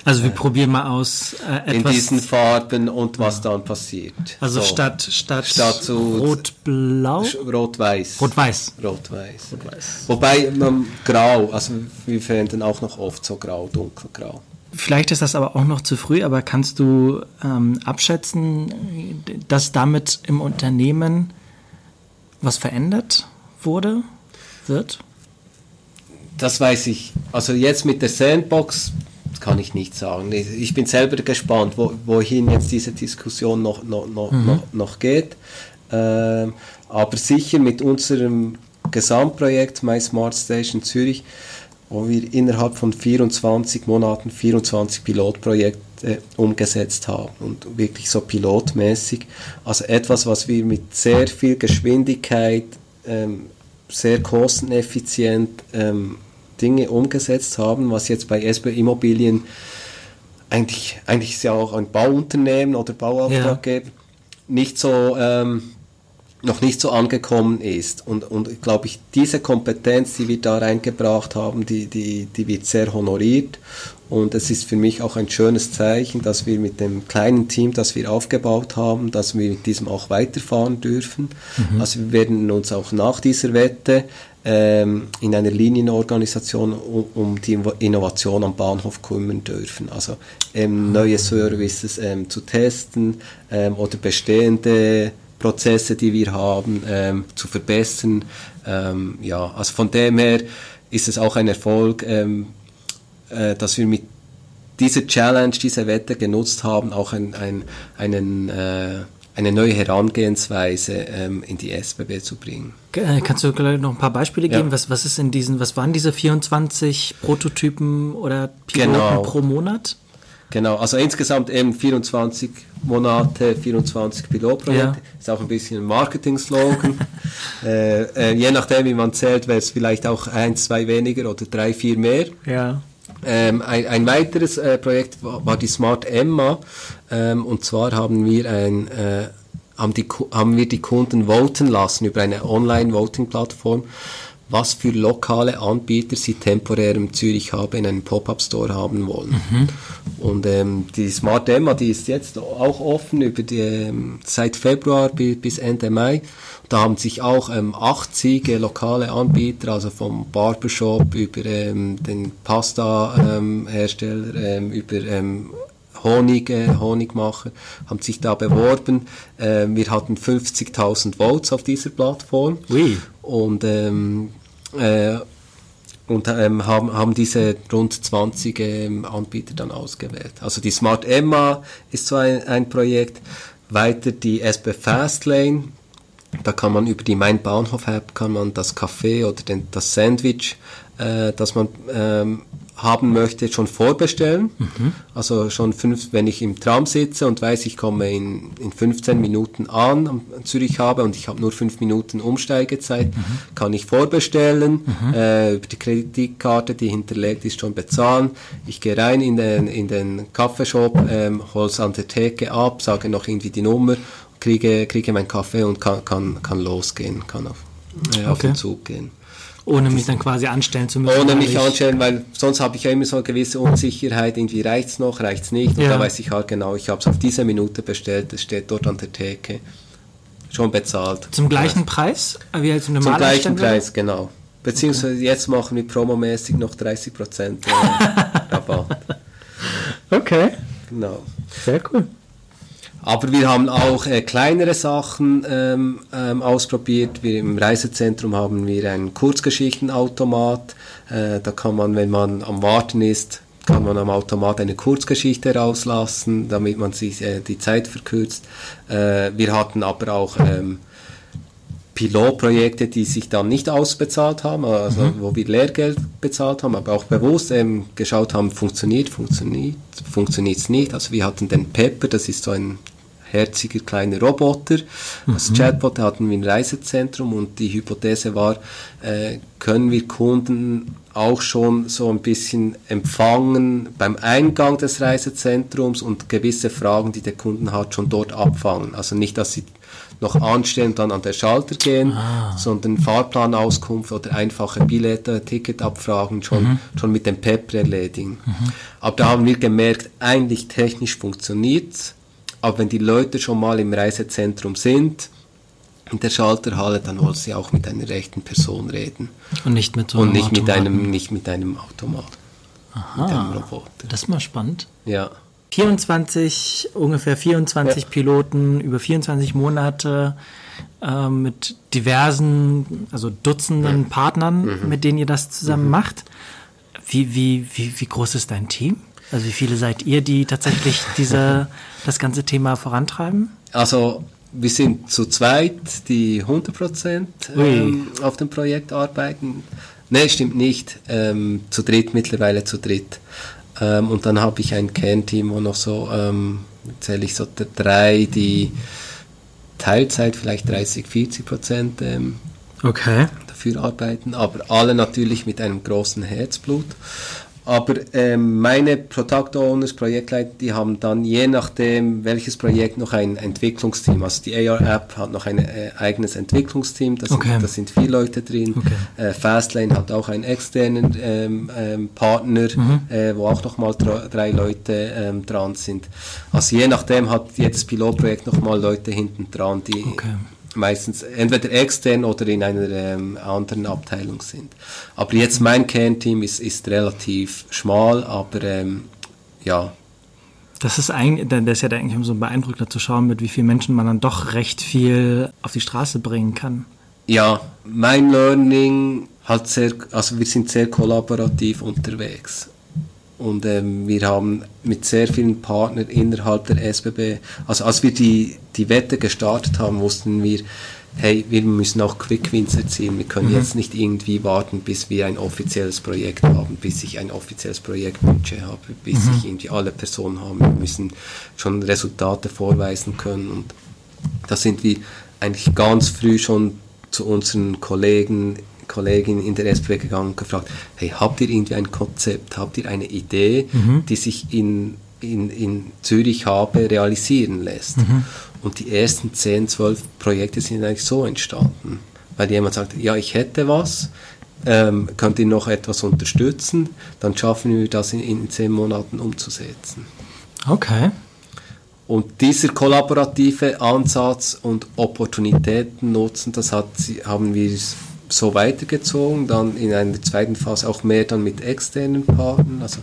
also wir probieren mal aus äh, in diesen Farben und was ja. dann passiert. Also so. statt statt, statt so rot-blau, rot-weiß, rot-weiß, rot-weiß. Rot Wobei man grau, also wir verwenden auch noch oft so grau, dunkelgrau. Vielleicht ist das aber auch noch zu früh, aber kannst du ähm, abschätzen, dass damit im Unternehmen was verändert wurde, wird? Das weiß ich. Also jetzt mit der Sandbox kann ich nicht sagen. Ich bin selber gespannt, wo, wohin jetzt diese Diskussion noch, noch, noch, mhm. noch, noch geht. Ähm, aber sicher mit unserem Gesamtprojekt My Smart Station Zürich, wo wir innerhalb von 24 Monaten 24 Pilotprojekte umgesetzt haben und wirklich so pilotmäßig. Also etwas, was wir mit sehr viel Geschwindigkeit, ähm, sehr kosteneffizient ähm, Dinge umgesetzt haben, was jetzt bei SB Immobilien eigentlich, eigentlich ist ja auch ein Bauunternehmen oder Bauauftraggeber ja. nicht so ähm, noch nicht so angekommen ist. Und, und glaube ich, diese Kompetenz, die wir da reingebracht haben, die, die, die wird sehr honoriert. Und es ist für mich auch ein schönes Zeichen, dass wir mit dem kleinen Team, das wir aufgebaut haben, dass wir mit diesem auch weiterfahren dürfen. Mhm. Also wir werden uns auch nach dieser Wette ähm, in einer Linienorganisation um, um, die Innovation am Bahnhof kümmern dürfen. Also ähm, neue Services ähm, zu testen ähm, oder bestehende Prozesse, die wir haben, ähm, zu verbessern. Ähm, ja, also von dem her ist es auch ein Erfolg, äh, dass wir mit dieser Challenge, dieser Wette genutzt haben, auch ein, ein, einen, äh, eine neue Herangehensweise ähm, in die SBB zu bringen. Äh, kannst du gleich noch ein paar Beispiele ja. geben? Was, was ist in diesen, was waren diese 24 Prototypen oder Piloten genau. pro Monat? Genau, also insgesamt eben 24 Monate, 24 Pilotprojekte. Ja. Ist auch ein bisschen ein Marketing-Slogan. [LAUGHS] äh, äh, je nachdem, wie man zählt, wäre es vielleicht auch ein, zwei weniger oder drei, vier mehr. Ja. Ähm, ein, ein, weiteres äh, Projekt war, war, die Smart Emma. Ähm, und zwar haben wir ein äh, haben, die, haben wir die Kunden voten lassen über eine Online-Voting-Plattform was für lokale Anbieter sie temporär im Zürich Hub in einem Pop-Up-Store haben wollen. Mhm. Und ähm, die Smart Emma, die ist jetzt auch offen über die, ähm, seit Februar bis, bis Ende Mai. Da haben sich auch ähm, 80 lokale Anbieter, also vom Barbershop über ähm, den Pasta-Hersteller, ähm, über ähm, Honig, äh, Honigmacher, haben sich da beworben. Äh, wir hatten 50.000 Votes auf dieser Plattform. Oui. Und ähm, äh, und ähm, haben, haben diese rund 20 ähm, Anbieter dann ausgewählt. Also die Smart Emma ist so ein, ein Projekt, weiter die SB Fastlane, da kann man über die Mein Bahnhof App kann man das Kaffee oder den, das Sandwich, äh, das man ähm, haben möchte, schon vorbestellen. Mhm. Also schon fünf, wenn ich im Tram sitze und weiß, ich komme in, in 15 Minuten an am Zürich habe und ich habe nur fünf Minuten Umsteigezeit, mhm. kann ich vorbestellen, mhm. äh, über die Kreditkarte, die hinterlegt ist, schon bezahlen. Ich gehe rein in den, in den Kaffeeshop, ähm, hole es an der Theke ab, sage noch irgendwie die Nummer, kriege, kriege meinen Kaffee und kann, kann, kann losgehen, kann auf, äh, auf den Zug gehen. Ohne mich dann quasi anstellen zu müssen. Ohne mich anstellen, weil sonst habe ich ja immer so eine gewisse Unsicherheit, irgendwie reicht es noch, reicht es nicht. Und ja. da weiß ich halt genau, ich habe es auf diese Minute bestellt, es steht dort an der Theke, schon bezahlt. Zum gleichen ja. Preis? Wie als Zum gleichen? Preis, genau. Beziehungsweise okay. jetzt machen wir promomäßig noch 30% äh, [LAUGHS] Rabatt. Okay. Genau. Sehr cool. Aber wir haben auch äh, kleinere Sachen ähm, ähm, ausprobiert. Wir Im Reisezentrum haben wir einen Kurzgeschichtenautomat. Äh, da kann man, wenn man am Warten ist, kann man am Automat eine Kurzgeschichte rauslassen, damit man sich äh, die Zeit verkürzt. Äh, wir hatten aber auch ähm, Pilotprojekte, die sich dann nicht ausbezahlt haben, also mhm. wo wir Lehrgeld bezahlt haben, aber auch bewusst ähm, geschaut haben, funktioniert, funktioniert, funktioniert es nicht. Also wir hatten den Pepper, das ist so ein herziger kleiner Roboter. Mhm. Als Chatbot hatten wir ein Reisezentrum und die Hypothese war, äh, können wir Kunden auch schon so ein bisschen empfangen beim Eingang des Reisezentrums und gewisse Fragen, die der Kunden hat, schon dort abfangen. Also nicht, dass sie noch anstehen und dann an der Schalter gehen, ah. sondern Fahrplanauskunft oder einfache Billette, Ticketabfragen schon, mhm. schon mit dem Pepper erledigen. Mhm. Aber da haben wir gemerkt, eigentlich technisch funktioniert aber wenn die Leute schon mal im Reisezentrum sind, in der Schalterhalle, dann wollen sie auch mit einer rechten Person reden. Und nicht mit so einem Und nicht mit einem, nicht mit einem Automat. Aha. Mit einem Roboter. Das ist mal spannend. Ja. 24, ungefähr 24 ja. Piloten über 24 Monate äh, mit diversen, also Dutzenden ja. Partnern, mhm. mit denen ihr das zusammen mhm. macht. Wie, wie, wie, wie groß ist dein Team? Also wie viele seid ihr, die tatsächlich diese, [LAUGHS] das ganze Thema vorantreiben? Also wir sind zu zweit, die 100% ähm, auf dem Projekt arbeiten. Ne, stimmt nicht. Ähm, zu dritt, mittlerweile zu dritt. Ähm, und dann habe ich ein Kernteam, wo noch so, ähm, zähle ich so drei, die Teilzeit, vielleicht 30, 40 Prozent ähm, okay. dafür arbeiten, aber alle natürlich mit einem großen Herzblut. Aber ähm, meine Product Owners, Projektleiter, die haben dann je nachdem, welches Projekt noch ein Entwicklungsteam. Also die AR-App hat noch ein äh, eigenes Entwicklungsteam, da okay. sind, sind vier Leute drin. Okay. Äh, Fastlane hat auch einen externen ähm, ähm, Partner, mhm. äh, wo auch nochmal drei Leute ähm, dran sind. Also je nachdem hat jedes Pilotprojekt nochmal Leute hinten dran, die, okay. Meistens entweder extern oder in einer ähm, anderen Abteilung sind. Aber jetzt mein Kernteam ist, ist relativ schmal, aber ähm, ja. Das ist eigentlich, das ist ja eigentlich so beeindruckender zu schauen, mit wie vielen Menschen man dann doch recht viel auf die Straße bringen kann. Ja, mein Learning halt sehr, also wir sind sehr kollaborativ unterwegs. Und ähm, wir haben mit sehr vielen Partnern innerhalb der SBB, also als wir die, die Wette gestartet haben, wussten wir, hey, wir müssen auch Quick Wins erzielen. Wir können mhm. jetzt nicht irgendwie warten, bis wir ein offizielles Projekt haben, bis ich ein offizielles Projektbudget habe, bis mhm. ich irgendwie alle Personen haben. Wir müssen schon Resultate vorweisen können. Und da sind wir eigentlich ganz früh schon zu unseren Kollegen Kollegin in der SPW gegangen und gefragt, hey, habt ihr irgendwie ein Konzept, habt ihr eine Idee, mhm. die sich in, in, in Zürich habe realisieren lässt? Mhm. Und die ersten 10, 12 Projekte sind eigentlich so entstanden, weil jemand sagt, ja, ich hätte was, ähm, könnt ihr noch etwas unterstützen, dann schaffen wir das in, in 10 Monaten umzusetzen. Okay. Und dieser kollaborative Ansatz und Opportunitäten nutzen, das hat, haben wir so weitergezogen, dann in einer zweiten Phase auch mehr dann mit externen Partnern, also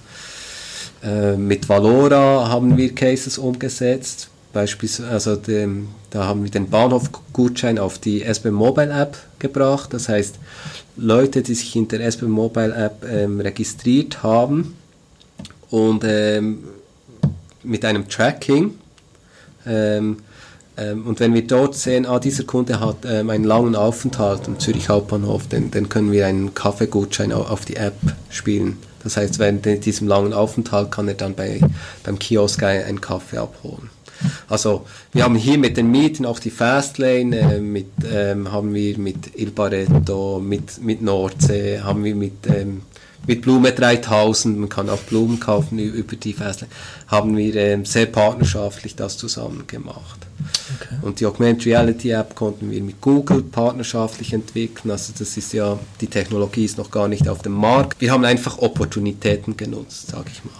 äh, mit Valora haben wir Cases umgesetzt, beispielsweise, also dem, da haben wir den Bahnhofgutschein auf die SB Mobile App gebracht, das heißt, Leute, die sich in der SB Mobile App ähm, registriert haben und ähm, mit einem Tracking ähm, ähm, und wenn wir dort sehen, ah, dieser Kunde hat ähm, einen langen Aufenthalt am Zürich Hauptbahnhof, dann, dann können wir einen Kaffeegutschein auf die App spielen. Das heißt, während diesem langen Aufenthalt kann er dann bei, beim Kiosk einen Kaffee abholen. Also wir haben hier mit den Mieten auch die Fastlane, äh, mit, ähm, haben wir mit Il Barretto, mit, mit Nordsee, haben wir mit, ähm, mit Blume 3000, man kann auch Blumen kaufen über die Fastlane, haben wir ähm, sehr partnerschaftlich das zusammen gemacht. Okay. Und die Augmented Reality App konnten wir mit Google partnerschaftlich entwickeln. Also das ist ja, die Technologie ist noch gar nicht auf dem Markt. Wir haben einfach Opportunitäten genutzt, sage ich mal.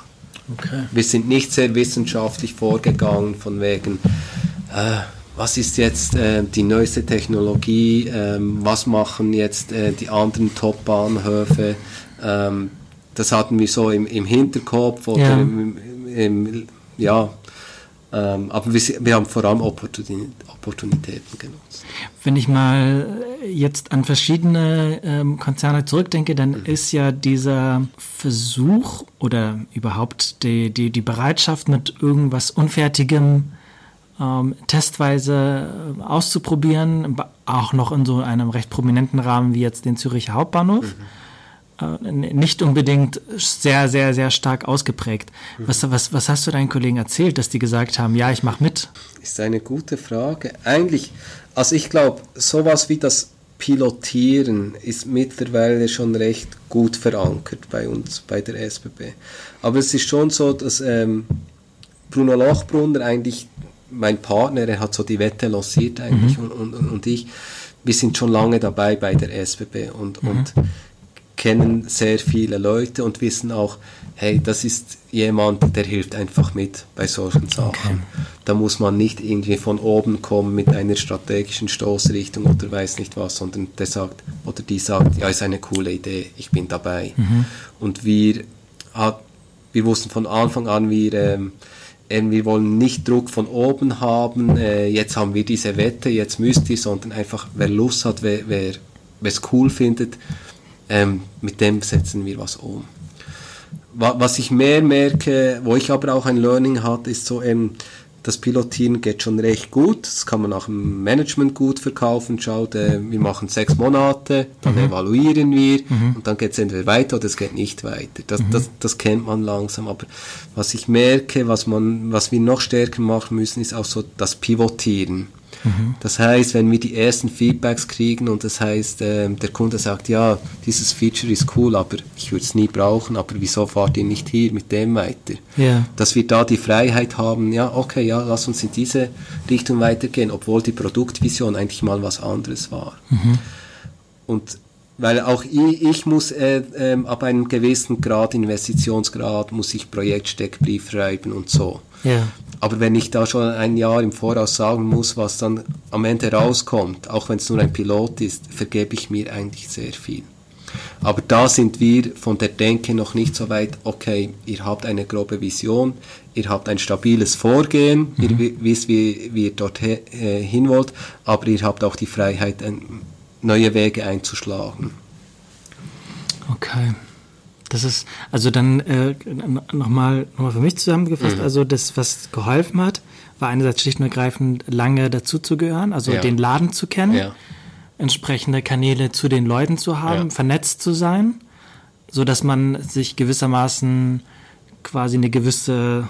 Okay. Wir sind nicht sehr wissenschaftlich vorgegangen von wegen, äh, was ist jetzt äh, die neueste Technologie, äh, was machen jetzt äh, die anderen Top-Bahnhöfe. Ähm, das hatten wir so im, im Hinterkopf oder ja. Im, im, ja, ähm, aber wir, wir, haben vor allem Opportunitäten genutzt. Wenn ich mal jetzt an verschiedene ähm, Konzerne zurückdenke, dann mhm. ist ja dieser Versuch oder überhaupt die, die, die Bereitschaft, mit irgendwas Unfertigem ähm, testweise äh, auszuprobieren, auch noch in so einem recht prominenten Rahmen wie jetzt den Züricher Hauptbahnhof. Mhm nicht unbedingt sehr, sehr, sehr stark ausgeprägt. Was, was, was hast du deinen Kollegen erzählt, dass die gesagt haben, ja, ich mache mit? Ist eine gute Frage. Eigentlich, also ich glaube, sowas wie das Pilotieren ist mittlerweile schon recht gut verankert bei uns, bei der SBB. Aber es ist schon so, dass ähm, Bruno Lochbrunner eigentlich, mein Partner, er hat so die Wette lanciert eigentlich mhm. und, und, und ich, wir sind schon lange dabei bei der SBB und, mhm. und kennen sehr viele Leute und wissen auch, hey, das ist jemand, der hilft einfach mit bei solchen Sachen. Okay. Da muss man nicht irgendwie von oben kommen mit einer strategischen Stoßrichtung oder weiß nicht was, sondern der sagt oder die sagt, ja, ist eine coole Idee, ich bin dabei. Mhm. Und wir, hat, wir wussten von Anfang an, wir, ähm, wir wollen nicht Druck von oben haben, äh, jetzt haben wir diese Wette, jetzt müsst ihr, sondern einfach, wer Lust hat, wer es cool findet, ähm, mit dem setzen wir was um. Was ich mehr merke, wo ich aber auch ein Learning hatte, ist so eben, das Pilotieren geht schon recht gut. Das kann man auch im Management gut verkaufen. Schaut, äh, wir machen sechs Monate, dann mhm. evaluieren wir mhm. und dann geht es entweder weiter oder es geht nicht weiter. Das, mhm. das, das kennt man langsam. Aber was ich merke, was, man, was wir noch stärker machen müssen, ist auch so das Pivotieren. Das heißt, wenn wir die ersten Feedbacks kriegen und das heißt, äh, der Kunde sagt, ja, dieses Feature ist cool, aber ich würde es nie brauchen, aber wieso fahrt ihr nicht hier mit dem weiter? Yeah. Dass wir da die Freiheit haben, ja, okay, ja, lass uns in diese Richtung weitergehen, obwohl die Produktvision eigentlich mal was anderes war. Mhm. Und weil auch ich, ich muss äh, äh, ab einem gewissen Grad, Investitionsgrad, muss ich Projektsteckbrief schreiben und so. Ja. Aber wenn ich da schon ein Jahr im Voraus sagen muss, was dann am Ende rauskommt, auch wenn es nur ein Pilot ist, vergebe ich mir eigentlich sehr viel. Aber da sind wir von der Denke noch nicht so weit, okay, ihr habt eine grobe Vision, ihr habt ein stabiles Vorgehen, mhm. ihr wisst, wie, wie ihr dort äh, hin wollt, aber ihr habt auch die Freiheit, neue Wege einzuschlagen. Okay. Das ist, also dann äh, nochmal noch mal für mich zusammengefasst, mhm. also das, was geholfen hat, war einerseits schlicht und ergreifend lange dazuzugehören, also ja. den Laden zu kennen, ja. entsprechende Kanäle zu den Leuten zu haben, ja. vernetzt zu sein, so dass man sich gewissermaßen quasi eine gewisse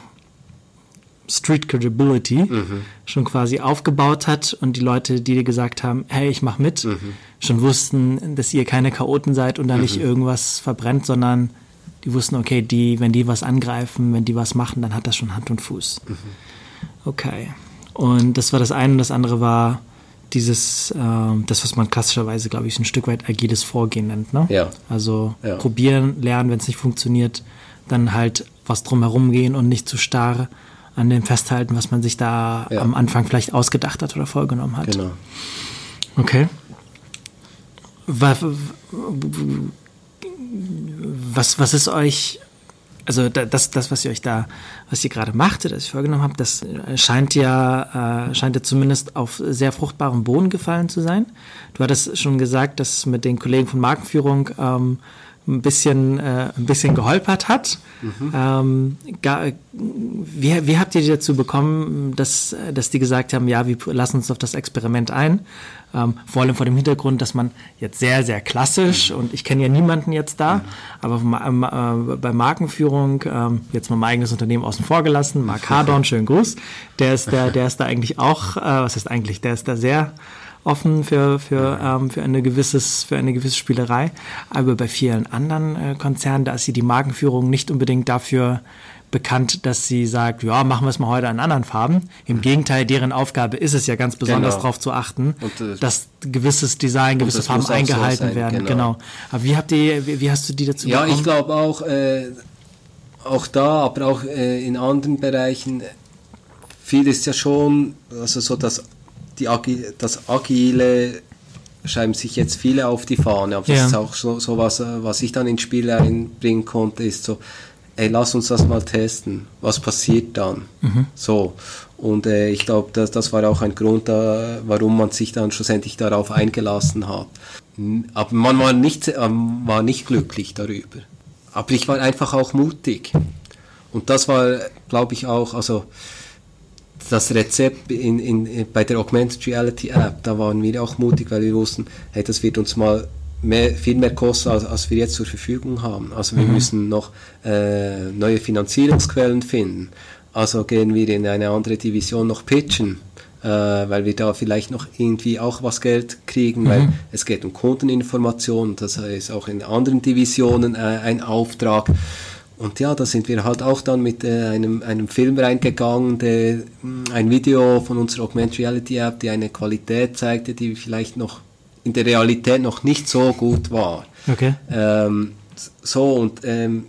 Street Credibility mhm. schon quasi aufgebaut hat und die Leute, die dir gesagt haben, hey, ich mach mit, mhm. schon wussten, dass ihr keine Chaoten seid und da mhm. nicht irgendwas verbrennt, sondern die wussten, okay, die, wenn die was angreifen, wenn die was machen, dann hat das schon Hand und Fuß. Mhm. Okay. Und das war das eine und das andere war dieses, äh, das, was man klassischerweise, glaube ich, ein Stück weit agiles Vorgehen nennt. Ne? Ja. Also ja. probieren, lernen, wenn es nicht funktioniert, dann halt was drumherum gehen und nicht zu starr an dem festhalten, was man sich da ja. am Anfang vielleicht ausgedacht hat oder vorgenommen hat. Genau. Okay. Was, was, ist euch, also das, das, was ihr euch da, was ihr gerade macht, das ich vorgenommen habt, das scheint ja, äh, scheint ja zumindest auf sehr fruchtbarem Boden gefallen zu sein. Du hattest schon gesagt, dass mit den Kollegen von Markenführung ähm, ein bisschen, äh, ein bisschen geholpert hat. Mhm. Ähm, gar, wie, wie habt ihr die dazu bekommen, dass, dass die gesagt haben, ja, wir lassen uns auf das Experiment ein? Ähm, vor allem vor dem Hintergrund, dass man jetzt sehr, sehr klassisch, mhm. und ich kenne ja niemanden jetzt da, mhm. aber äh, bei Markenführung, äh, jetzt mal mein eigenes Unternehmen außen vor gelassen, Mark Hardon, [LAUGHS] schönen Gruß, der ist, der, der ist da eigentlich auch, äh, was ist eigentlich, der ist da sehr offen für, für, ähm, für, eine gewisses, für eine gewisse Spielerei. Aber bei vielen anderen äh, Konzernen, da ist sie die Markenführung nicht unbedingt dafür bekannt, dass sie sagt, ja, machen wir es mal heute in anderen Farben. Im Gegenteil, deren Aufgabe ist es ja ganz besonders genau. darauf zu achten, und, äh, dass gewisses Design, gewisse Farben eingehalten so werden. Genau. genau. Aber wie habt ihr, wie, wie, hast du die dazu Ja, bekommen? ich glaube auch, äh, auch da, aber auch äh, in anderen Bereichen, viel ist ja schon, also so das die Agi das Agile schreiben sich jetzt viele auf die Fahne, aber ja. das ist auch so, so was, was ich dann ins Spiel einbringen konnte, ist so, ey, lass uns das mal testen, was passiert dann? Mhm. So. Und äh, ich glaube, das, das war auch ein Grund, äh, warum man sich dann schlussendlich darauf eingelassen hat. Aber man war nicht, äh, war nicht glücklich darüber. Aber ich war einfach auch mutig. Und das war, glaube ich, auch, also das Rezept in, in, bei der Augmented Reality App, da waren wir auch mutig, weil wir wussten, hey, das wird uns mal mehr, viel mehr kosten, als, als wir jetzt zur Verfügung haben. Also wir mhm. müssen noch äh, neue Finanzierungsquellen finden. Also gehen wir in eine andere Division noch pitchen, äh, weil wir da vielleicht noch irgendwie auch was Geld kriegen, mhm. weil es geht um Kundeninformation, das ist auch in anderen Divisionen äh, ein Auftrag. Und ja, da sind wir halt auch dann mit äh, einem, einem Film reingegangen, der, mm, ein Video von unserer Augmented Reality App, die eine Qualität zeigte, die vielleicht noch in der Realität noch nicht so gut war. Okay. Ähm, so und ähm,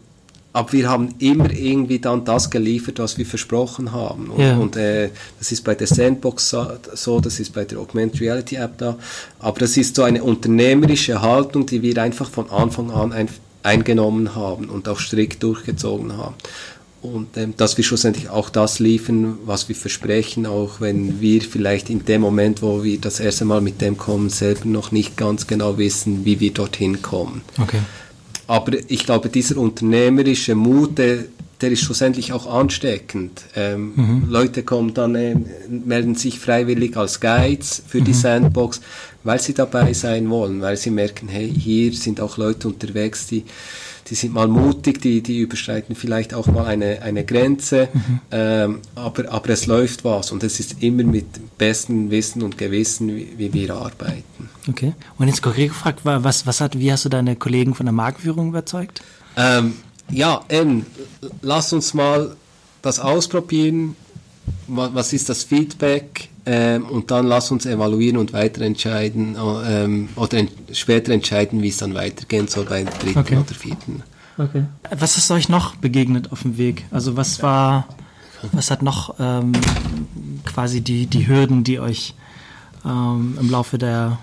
aber wir haben immer irgendwie dann das geliefert, was wir versprochen haben. Und, yeah. und äh, das ist bei der Sandbox so, das ist bei der Augmented Reality App da. Aber das ist so eine unternehmerische Haltung, die wir einfach von Anfang an ein, eingenommen haben und auch strikt durchgezogen haben. Und ähm, dass wir schlussendlich auch das liefern, was wir versprechen, auch wenn wir vielleicht in dem Moment, wo wir das erste Mal mit dem kommen, selber noch nicht ganz genau wissen, wie wir dorthin kommen. Okay. Aber ich glaube, dieser unternehmerische Mut, der, der ist schlussendlich auch ansteckend. Ähm, mhm. Leute kommen dann, äh, melden sich freiwillig als Guides für mhm. die Sandbox, weil sie dabei sein wollen, weil sie merken, hey, hier sind auch Leute unterwegs, die, die sind mal mutig, die, die überschreiten vielleicht auch mal eine, eine Grenze, mhm. ähm, aber, aber es läuft was und es ist immer mit bestem Wissen und Gewissen, wie, wie wir arbeiten. Okay. Und jetzt konkret gefragt, was, was hat, wie hast du deine Kollegen von der Marktführung überzeugt? Ähm, ja, ähm, lass uns mal das ausprobieren. Was ist das Feedback? Ähm, und dann lass uns evaluieren und weiter entscheiden ähm, oder ent später entscheiden, wie es dann weitergehen soll bei der dritten okay. oder vierten. Okay. Was ist euch noch begegnet auf dem Weg? Also was war. Was hat noch ähm, quasi die, die Hürden, die euch ähm, im Laufe der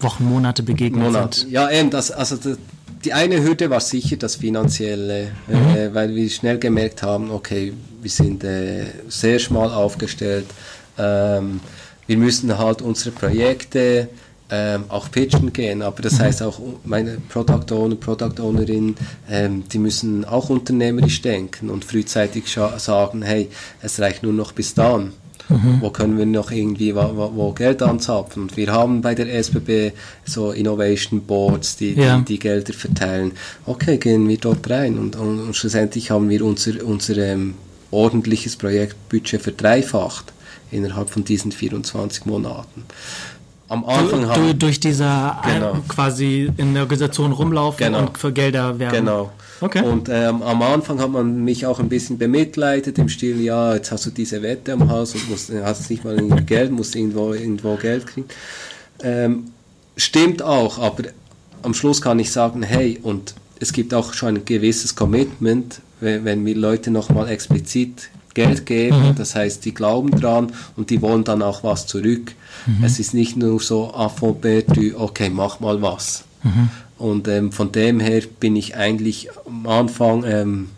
Wochen, Monate begegnet Monat. sind? Ja, eben, das, also das, die eine Hürde war sicher das Finanzielle, äh, mhm. weil wir schnell gemerkt haben, okay, wir sind äh, sehr schmal aufgestellt. Ähm, wir müssen halt unsere Projekte ähm, auch pitchen gehen, aber das mhm. heißt auch meine Product Owner, Product Ownerin, ähm, die müssen auch unternehmerisch denken und frühzeitig sagen, hey, es reicht nur noch bis dann. Mhm. Wo können wir noch irgendwie wo, wo, Geld anzapfen? Und wir haben bei der SBB so Innovation Boards, die, ja. die, die, Gelder verteilen. Okay, gehen wir dort rein und, und, und schlussendlich haben wir unser, unser ähm, ordentliches Projektbudget verdreifacht innerhalb von diesen 24 Monaten am Anfang du, haben. durch dieser genau. quasi in der Organisation rumlaufen genau. und für Gelder werben. Genau. Okay. Und ähm, am Anfang hat man mich auch ein bisschen bemitleidet im Stil, ja, jetzt hast du diese Wette am Haus und musst, hast nicht mal Geld, musst irgendwo, irgendwo Geld kriegen. Ähm, stimmt auch, aber am Schluss kann ich sagen, hey, und es gibt auch schon ein gewisses Commitment, wenn, wenn mir Leute nochmal explizit Geld geben, mhm. das heißt, die glauben dran und die wollen dann auch was zurück. Mhm. Es ist nicht nur so Alphabet, okay, mach mal was. Mhm. Und ähm, von dem her bin ich eigentlich am Anfang, ähm,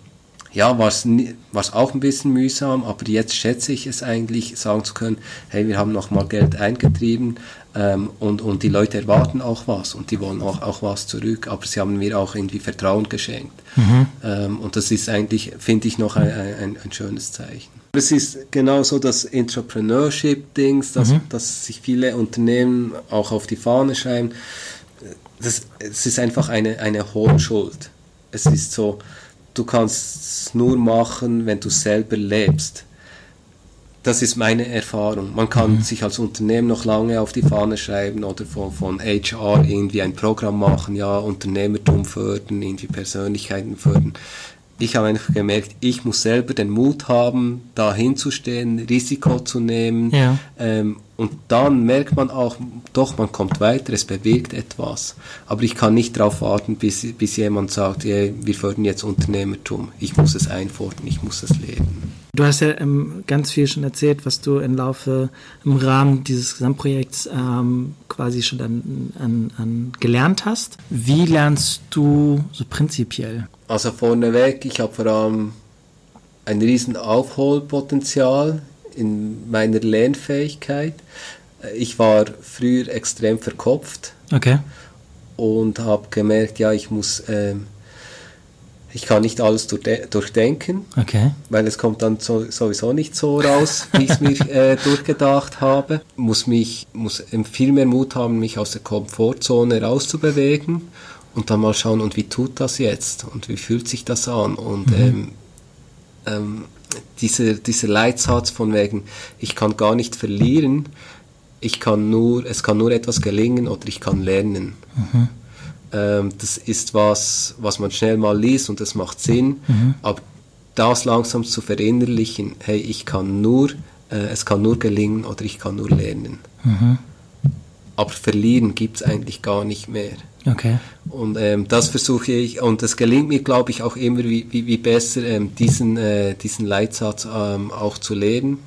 ja, war es auch ein bisschen mühsam, aber jetzt schätze ich es eigentlich, sagen zu können, hey, wir haben nochmal Geld eingetrieben ähm, und, und die Leute erwarten auch was und die wollen auch, auch was zurück, aber sie haben mir auch irgendwie Vertrauen geschenkt. Mhm. Ähm, und das ist eigentlich, finde ich, noch ein, ein, ein schönes Zeichen. Es ist genauso das Entrepreneurship-Dings, dass, mhm. dass sich viele Unternehmen auch auf die Fahne schreiben. Das, es ist einfach eine, eine Hohlschuld. Es ist so, du kannst es nur machen, wenn du selber lebst. Das ist meine Erfahrung. Man kann mhm. sich als Unternehmen noch lange auf die Fahne schreiben oder von, von HR irgendwie ein Programm machen, ja, Unternehmertum fördern, irgendwie Persönlichkeiten fördern ich habe einfach gemerkt, ich muss selber den Mut haben, da hinzustehen, Risiko zu nehmen. Ja. Ähm, und dann merkt man auch, doch, man kommt weiter, es bewegt etwas. Aber ich kann nicht darauf warten, bis, bis jemand sagt, yeah, wir fördern jetzt Unternehmertum. Ich muss es einfordern, ich muss es leben. Du hast ja ähm, ganz viel schon erzählt, was du im Laufe, im Rahmen dieses Gesamtprojekts ähm, quasi schon an, an, an gelernt hast. Wie lernst du so prinzipiell? Also vorneweg, ich habe vor allem ein riesen Aufholpotenzial in meiner Lernfähigkeit. Ich war früher extrem verkopft okay. und habe gemerkt, ja, ich muss, äh, ich kann nicht alles durchdenken, okay. weil es kommt dann so, sowieso nicht so raus, wie ich es mir [LAUGHS] äh, durchgedacht habe. Muss mich, muss viel mehr Mut haben, mich aus der Komfortzone rauszubewegen und dann mal schauen, und wie tut das jetzt und wie fühlt sich das an und mhm. ähm, ähm, dieser, dieser Leitsatz von wegen, ich kann gar nicht verlieren, ich kann nur, es kann nur etwas gelingen oder ich kann lernen. Mhm. Ähm, das ist was, was man schnell mal liest und das macht Sinn, mhm. aber das langsam zu verinnerlichen, hey, ich kann nur, äh, es kann nur gelingen oder ich kann nur lernen. Mhm. Aber verlieren gibt es eigentlich gar nicht mehr. Okay. Und ähm, das versuche ich, und es gelingt mir, glaube ich, auch immer wie, wie, wie besser, ähm, diesen, äh, diesen Leitsatz ähm, auch zu leben.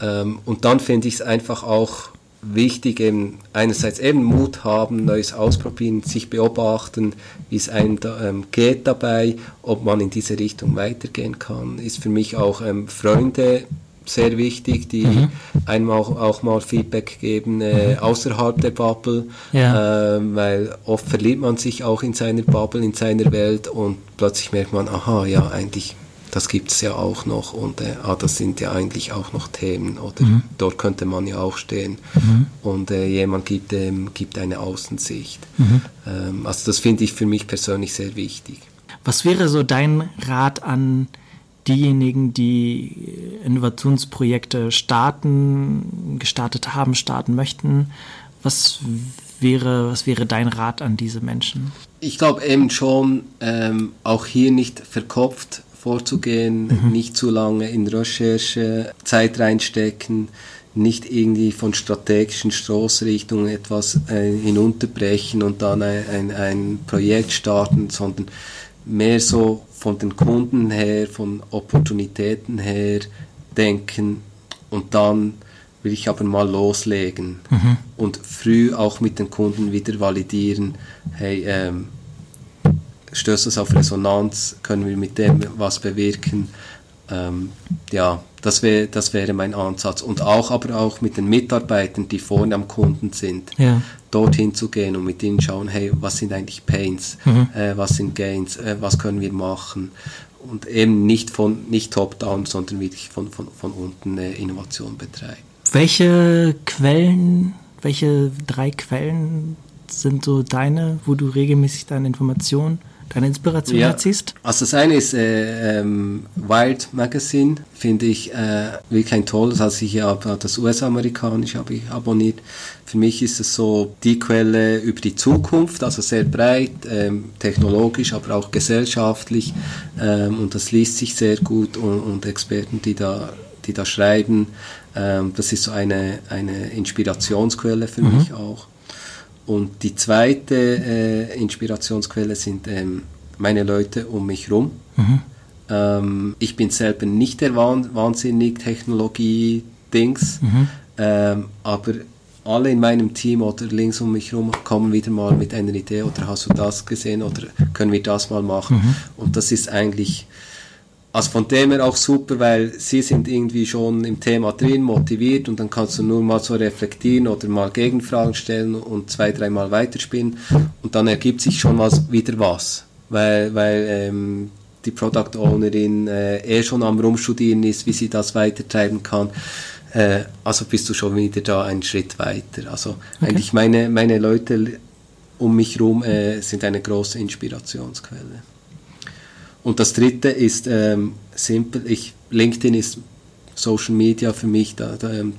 Ähm, und dann finde ich es einfach auch wichtig, eben einerseits eben Mut haben, Neues ausprobieren, sich beobachten, wie es einem da, ähm, geht dabei, ob man in diese Richtung weitergehen kann, ist für mich auch ähm, Freunde sehr wichtig, die mhm. einmal auch mal Feedback geben äh, mhm. außerhalb der Bubble, ja. äh, weil oft verliebt man sich auch in seiner Bubble, in seiner Welt und plötzlich merkt man, aha, ja, eigentlich, das gibt es ja auch noch und äh, ah, das sind ja eigentlich auch noch Themen oder mhm. dort könnte man ja auch stehen mhm. und äh, jemand gibt, ähm, gibt eine Außensicht. Mhm. Ähm, also das finde ich für mich persönlich sehr wichtig. Was wäre so dein Rat an diejenigen, die Innovationsprojekte starten, gestartet haben, starten möchten. Was wäre, was wäre dein Rat an diese Menschen? Ich glaube eben schon, ähm, auch hier nicht verkopft vorzugehen, mhm. nicht zu lange in Recherche Zeit reinstecken, nicht irgendwie von strategischen Stoßrichtungen etwas äh, hinunterbrechen und dann ein, ein, ein Projekt starten, sondern mehr so von den Kunden her, von Opportunitäten her denken und dann will ich aber mal loslegen mhm. und früh auch mit den Kunden wieder validieren, hey, ähm, stößt das auf Resonanz, können wir mit dem was bewirken. Ähm, ja, das, wär, das wäre mein Ansatz. Und auch, aber auch mit den Mitarbeitern, die vorne am Kunden sind, ja. Dorthin zu gehen und mit ihnen schauen, hey, was sind eigentlich Pains, mhm. äh, was sind Gains, äh, was können wir machen. Und eben nicht von nicht top-down, sondern wirklich von, von, von unten äh, Innovation betreiben. Welche Quellen, welche drei Quellen sind so deine, wo du regelmäßig deine Informationen deine Inspiration ja. erziehst? Also das eine ist äh, ähm, Wild Magazine, finde ich äh, wirklich ein tolles. Also ich habe das US-amerikanische habe ich abonniert. Für mich ist es so die Quelle über die Zukunft, also sehr breit, ähm, technologisch, aber auch gesellschaftlich. Ähm, und das liest sich sehr gut und, und Experten, die da die da schreiben, ähm, das ist so eine, eine Inspirationsquelle für mhm. mich auch. Und die zweite äh, Inspirationsquelle sind ähm, meine Leute um mich herum. Mhm. Ähm, ich bin selber nicht der wahnsinnig Technologie-Dings, mhm. ähm, aber alle in meinem Team oder links um mich herum kommen wieder mal mit einer Idee oder hast du das gesehen oder können wir das mal machen. Mhm. Und das ist eigentlich also von dem her auch super, weil sie sind irgendwie schon im Thema drin, motiviert und dann kannst du nur mal so reflektieren oder mal Gegenfragen stellen und zwei, dreimal weiterspinnen und dann ergibt sich schon mal wieder was, weil, weil ähm, die Product Ownerin äh, eh schon am Rumstudieren ist, wie sie das weitertreiben kann. Äh, also bist du schon wieder da einen Schritt weiter. Also okay. eigentlich meine, meine Leute um mich herum äh, sind eine große Inspirationsquelle. Und das dritte ist ähm, simpel. Ich, LinkedIn ist Social Media für mich, da, da, ähm,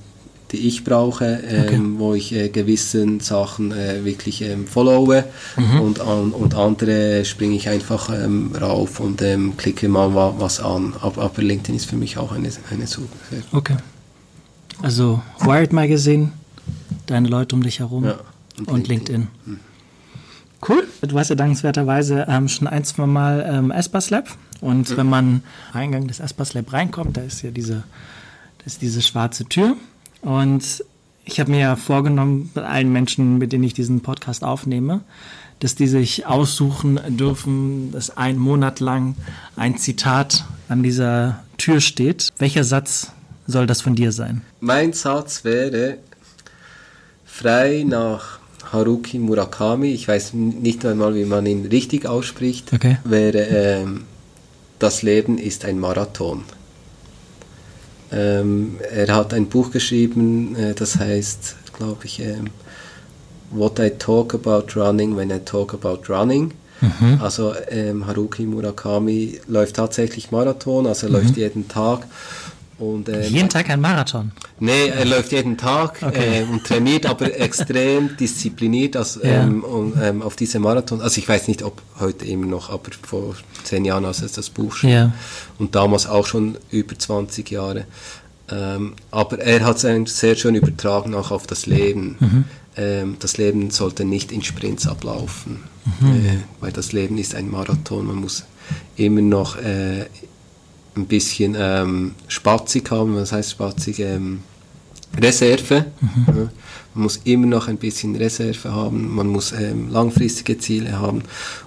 die ich brauche, ähm, okay. wo ich äh, gewissen Sachen äh, wirklich ähm, followe mhm. und, an, und andere springe ich einfach ähm, rauf und ähm, klicke mal was an. Aber, aber, LinkedIn ist für mich auch eine, eine Suche. Okay. Also Wired Magazine, deine Leute um dich herum ja, und, und, LinkedIn. LinkedIn. Mhm. Cool. Du warst ja dankenswerterweise ähm, schon ein, zwei Mal ähm, Espas Lab. Und mhm. wenn man Eingang des Espas Lab reinkommt, da ist ja diese, ist diese schwarze Tür. Und ich habe mir ja vorgenommen, mit allen Menschen, mit denen ich diesen Podcast aufnehme, dass die sich aussuchen dürfen, dass ein Monat lang ein Zitat an dieser Tür steht. Welcher Satz soll das von dir sein? Mein Satz wäre frei nach Haruki Murakami, ich weiß nicht einmal, wie man ihn richtig ausspricht, okay. wäre ähm, Das Leben ist ein Marathon. Ähm, er hat ein Buch geschrieben, äh, das heißt, glaube ich, ähm, What I Talk About Running When I Talk About Running. Mhm. Also ähm, Haruki Murakami läuft tatsächlich Marathon, also er mhm. läuft jeden Tag und, ähm, jeden Tag ein Marathon? Nee, er läuft jeden Tag okay. äh, und trainiert, aber [LAUGHS] extrem diszipliniert also, ja. ähm, und, ähm, auf diese Marathon. Also ich weiß nicht, ob heute immer noch, aber vor zehn Jahren, als er das Buch schrieb. Ja. Und damals auch schon über 20 Jahre. Ähm, aber er hat es sehr schön übertragen auch auf das Leben. Mhm. Ähm, das Leben sollte nicht in Sprints ablaufen, mhm. äh, weil das Leben ist ein Marathon. Man muss immer noch äh, ein bisschen ähm, spatzig haben, was heißt spatzig? Ähm, Reserve. Mhm. Ja. Man muss immer noch ein bisschen Reserve haben, man muss ähm, langfristige Ziele haben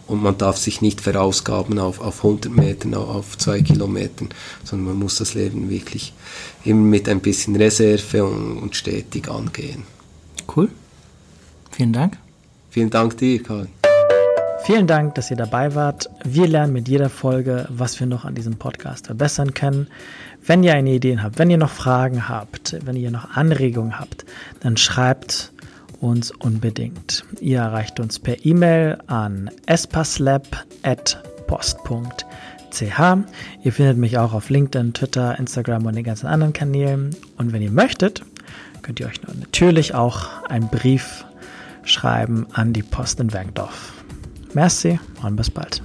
und man darf sich nicht verausgaben auf, auf 100 Metern, auf 2 Kilometern, sondern man muss das Leben wirklich immer mit ein bisschen Reserve und, und stetig angehen. Cool. Vielen Dank. Vielen Dank dir, Karl. Vielen Dank, dass ihr dabei wart. Wir lernen mit jeder Folge, was wir noch an diesem Podcast verbessern können. Wenn ihr eine Ideen habt, wenn ihr noch Fragen habt, wenn ihr noch Anregungen habt, dann schreibt uns unbedingt. Ihr erreicht uns per E-Mail an espaslab.post.ch. Ihr findet mich auch auf LinkedIn, Twitter, Instagram und den ganzen anderen Kanälen. Und wenn ihr möchtet, könnt ihr euch natürlich auch einen Brief schreiben an die Post in Werkdorf. Merci und bis bald.